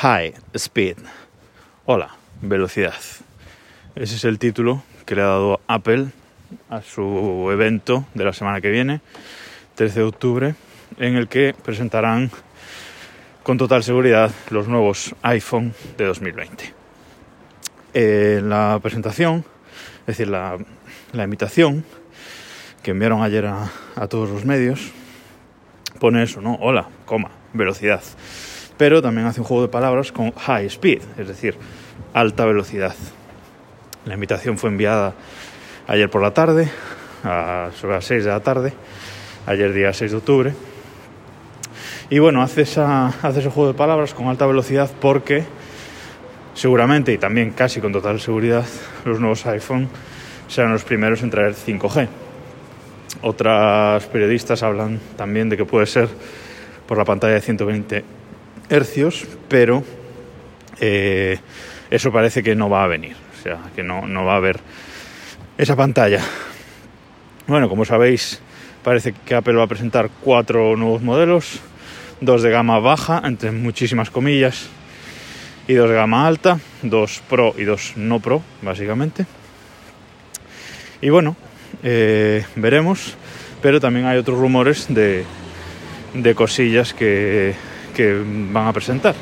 High Speed. Hola, velocidad. Ese es el título que le ha dado Apple a su evento de la semana que viene, 13 de octubre, en el que presentarán con total seguridad los nuevos iPhone de 2020. En la presentación, es decir, la, la invitación que enviaron ayer a, a todos los medios, pone eso, ¿no? Hola, coma, velocidad pero también hace un juego de palabras con high speed, es decir, alta velocidad. La invitación fue enviada ayer por la tarde, a, sobre las 6 de la tarde, ayer día 6 de octubre. Y bueno, hace, esa, hace ese juego de palabras con alta velocidad porque seguramente y también casi con total seguridad los nuevos iPhone serán los primeros en traer 5G. Otras periodistas hablan también de que puede ser por la pantalla de 120 hercios, pero eh, eso parece que no va a venir, o sea, que no, no va a haber esa pantalla. Bueno, como sabéis, parece que Apple va a presentar cuatro nuevos modelos, dos de gama baja, entre muchísimas comillas, y dos de gama alta, dos Pro y dos no Pro, básicamente. Y bueno, eh, veremos, pero también hay otros rumores de, de cosillas que, que van a presentar.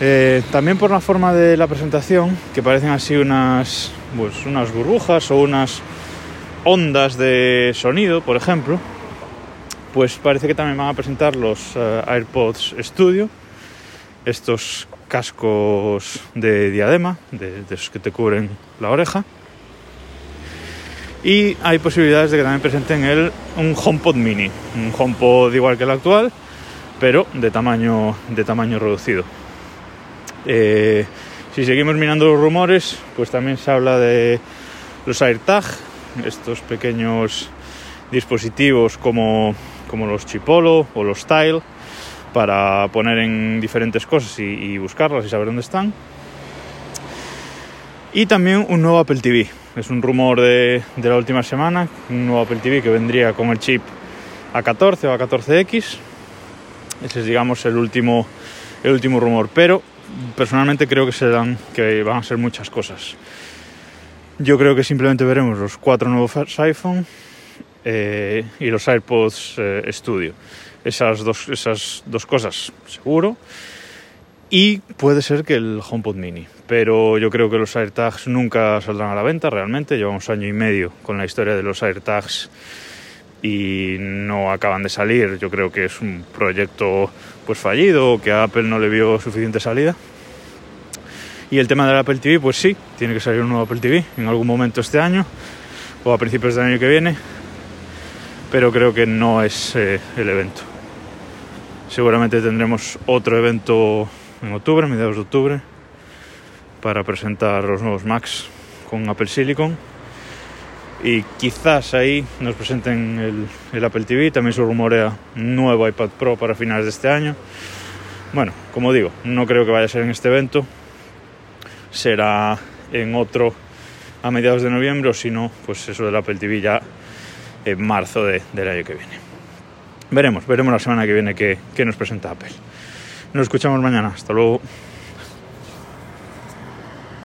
Eh, también por la forma de la presentación, que parecen así unas, pues, unas burbujas o unas ondas de sonido, por ejemplo, pues parece que también van a presentar los uh, AirPods Studio, estos cascos de diadema, de, de esos que te cubren la oreja. Y hay posibilidades de que también presenten el, un HomePod mini, un HomePod igual que el actual, pero de tamaño, de tamaño reducido. Eh, si seguimos mirando los rumores, pues también se habla de los AirTag, estos pequeños dispositivos como, como los Chipolo o los Tile, para poner en diferentes cosas y, y buscarlas y saber dónde están. Y también un nuevo Apple TV. Es un rumor de, de la última semana, un nuevo Apple TV que vendría con el chip A14 o A14X, ese es, digamos, el último, el último rumor. Pero personalmente creo que, serán, que van a ser muchas cosas. Yo creo que simplemente veremos los cuatro nuevos iPhone eh, y los AirPods eh, Studio. Esas dos, esas dos cosas, seguro. Y puede ser que el HomePod Mini. Pero yo creo que los AirTags nunca saldrán a la venta realmente. Llevamos año y medio con la historia de los AirTags y no acaban de salir. Yo creo que es un proyecto pues fallido, que a Apple no le vio suficiente salida. Y el tema del Apple TV, pues sí, tiene que salir un nuevo Apple TV en algún momento este año o a principios del año que viene, pero creo que no es eh, el evento. Seguramente tendremos otro evento en octubre, mediados de octubre, para presentar los nuevos Macs con Apple Silicon y quizás ahí nos presenten el, Apple TV, también se rumorea un nuevo iPad Pro para finales de este año. Bueno, como digo, no creo que vaya a ser en este evento, será en otro a mediados de noviembre o si no, pues eso del Apple TV ya en marzo de, del año que viene. Veremos, veremos la semana que viene qué, qué nos presenta Apple. Nos escuchamos mañana, hasta luego.